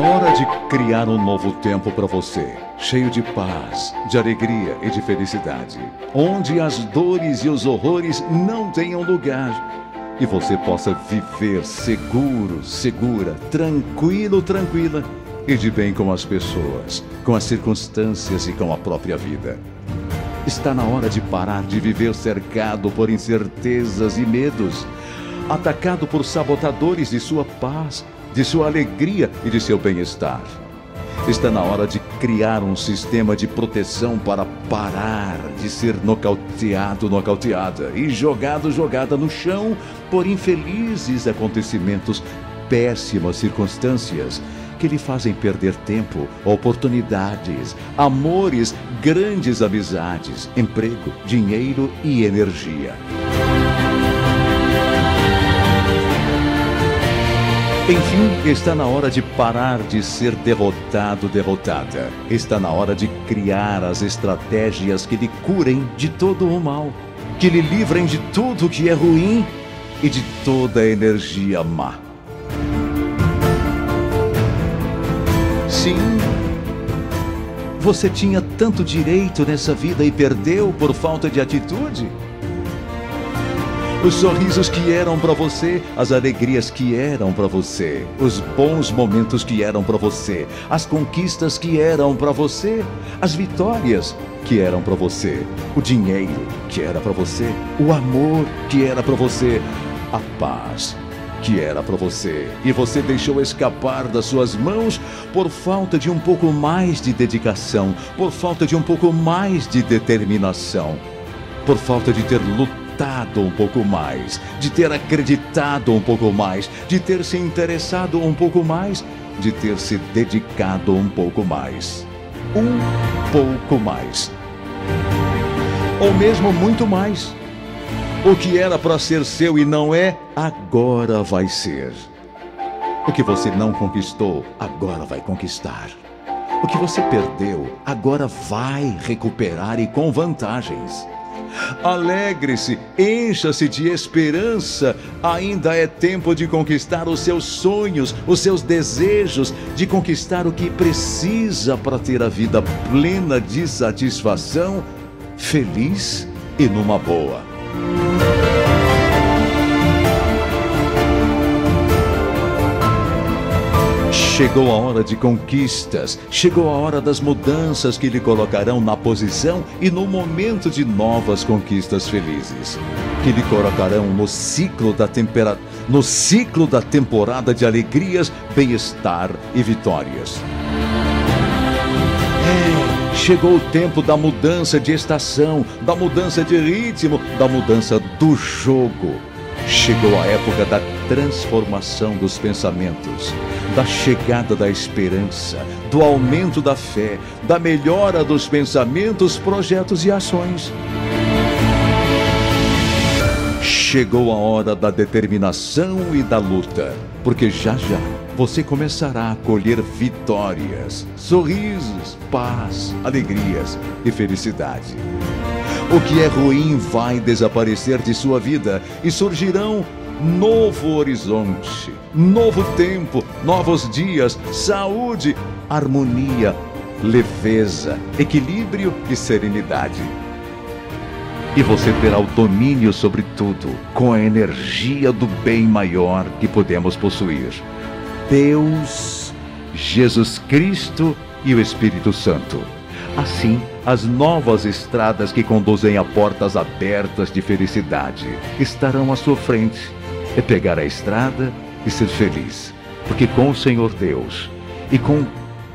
É hora de criar um novo tempo para você, cheio de paz, de alegria e de felicidade, onde as dores e os horrores não tenham lugar e você possa viver seguro, segura, tranquilo, tranquila e de bem com as pessoas, com as circunstâncias e com a própria vida. Está na hora de parar de viver cercado por incertezas e medos, atacado por sabotadores de sua paz de sua alegria e de seu bem-estar. Está na hora de criar um sistema de proteção para parar de ser nocauteado, nocauteada e jogado, jogada no chão por infelizes acontecimentos, péssimas circunstâncias que lhe fazem perder tempo, oportunidades, amores, grandes amizades, emprego, dinheiro e energia. Enfim, está na hora de parar de ser derrotado, derrotada. Está na hora de criar as estratégias que lhe curem de todo o mal, que lhe livrem de tudo que é ruim e de toda a energia má. Sim, você tinha tanto direito nessa vida e perdeu por falta de atitude? Os sorrisos que eram para você, as alegrias que eram para você, os bons momentos que eram para você, as conquistas que eram para você, as vitórias que eram para você, o dinheiro que era para você, o amor que era para você, a paz que era para você. E você deixou escapar das suas mãos por falta de um pouco mais de dedicação, por falta de um pouco mais de determinação, por falta de ter lutado um pouco mais, de ter acreditado um pouco mais, de ter se interessado um pouco mais, de ter se dedicado um pouco mais. Um pouco mais. Ou mesmo muito mais. O que era para ser seu e não é, agora vai ser. O que você não conquistou, agora vai conquistar. O que você perdeu, agora vai recuperar e com vantagens. Alegre-se, encha-se de esperança. Ainda é tempo de conquistar os seus sonhos, os seus desejos, de conquistar o que precisa para ter a vida plena de satisfação, feliz e numa boa. Chegou a hora de conquistas, chegou a hora das mudanças que lhe colocarão na posição e no momento de novas conquistas felizes, que lhe colocarão no ciclo da tempera... no ciclo da temporada de alegrias, bem-estar e vitórias. É, chegou o tempo da mudança de estação, da mudança de ritmo, da mudança do jogo. Chegou a época da transformação dos pensamentos da chegada da esperança, do aumento da fé, da melhora dos pensamentos, projetos e ações. Chegou a hora da determinação e da luta, porque já já você começará a colher vitórias, sorrisos, paz, alegrias e felicidade. O que é ruim vai desaparecer de sua vida e surgirão novo horizonte, novo tempo, novos dias, saúde, harmonia, leveza, equilíbrio e serenidade. E você terá o domínio sobre tudo com a energia do bem maior que podemos possuir. Deus, Jesus Cristo e o Espírito Santo. Assim, as novas estradas que conduzem a portas abertas de felicidade estarão à sua frente é pegar a estrada e ser feliz. Porque com o Senhor Deus e com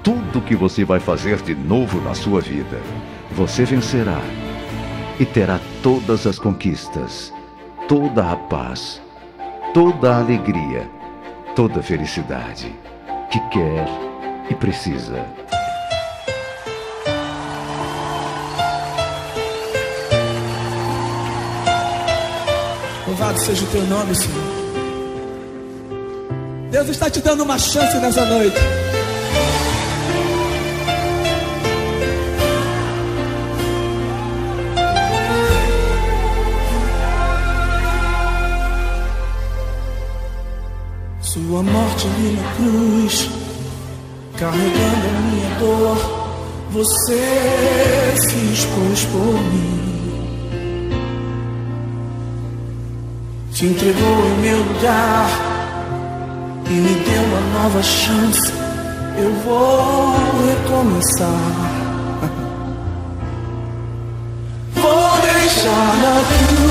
tudo que você vai fazer de novo na sua vida, você vencerá e terá todas as conquistas, toda a paz, toda a alegria, toda a felicidade que quer e precisa. Louvado seja o teu nome, Senhor. Deus está te dando uma chance nessa noite. Sua morte na cruz Carregando a minha dor, você se expôs por mim. Se entregou em meu lugar e me deu uma nova chance. Eu vou recomeçar. Vou deixar na cruz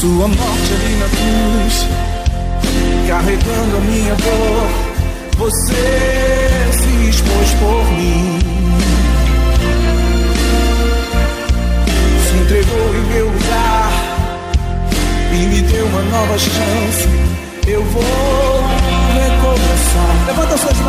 Sua morte ali na cruz carregando a minha dor. Você se expôs por mim. Se entregou em meu lugar e me deu uma nova chance. Eu vou recomeçar. Levanta suas mãos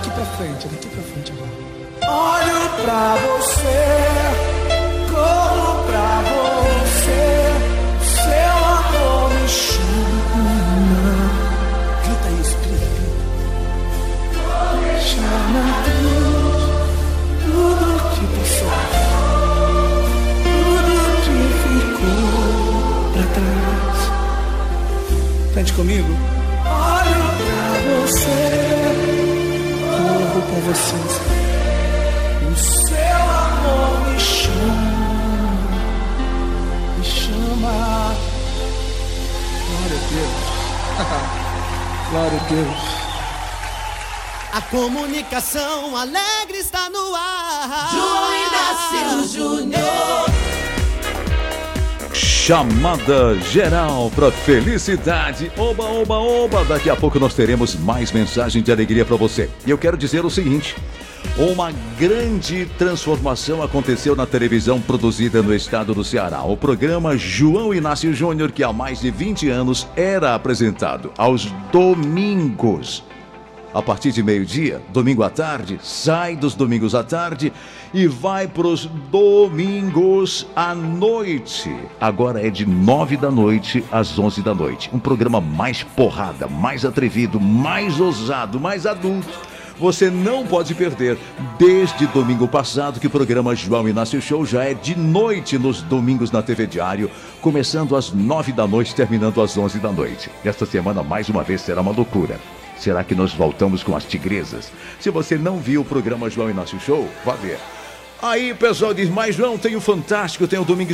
Daqui pra frente, daqui pra frente agora. Olho pra você, corro pra você, seu amor me chama. Grita, grita. Deixar na cruz tudo que passou. Cante comigo. Olho pra você, corro pra você. O seu amor me chama, me chama. Glória a Deus. Glória a Deus. A comunicação alegre está no ar. Inácio Júnior. Chamada geral para felicidade. Oba, oba, oba. Daqui a pouco nós teremos mais mensagem de alegria para você. E eu quero dizer o seguinte: uma grande transformação aconteceu na televisão produzida no estado do Ceará. O programa João Inácio Júnior, que há mais de 20 anos era apresentado aos domingos. A partir de meio-dia, domingo à tarde, sai dos domingos à tarde e vai para os domingos à noite. Agora é de nove da noite às onze da noite. Um programa mais porrada, mais atrevido, mais ousado, mais adulto você não pode perder. Desde domingo passado que o programa João Inácio Show já é de noite nos domingos na TV Diário, começando às nove da noite, terminando às onze da noite. Esta semana, mais uma vez, será uma loucura. Será que nós voltamos com as tigresas? Se você não viu o programa João Inácio Show, vá ver. Aí, pessoal diz, mas João, tem o Fantástico, tem o Domingo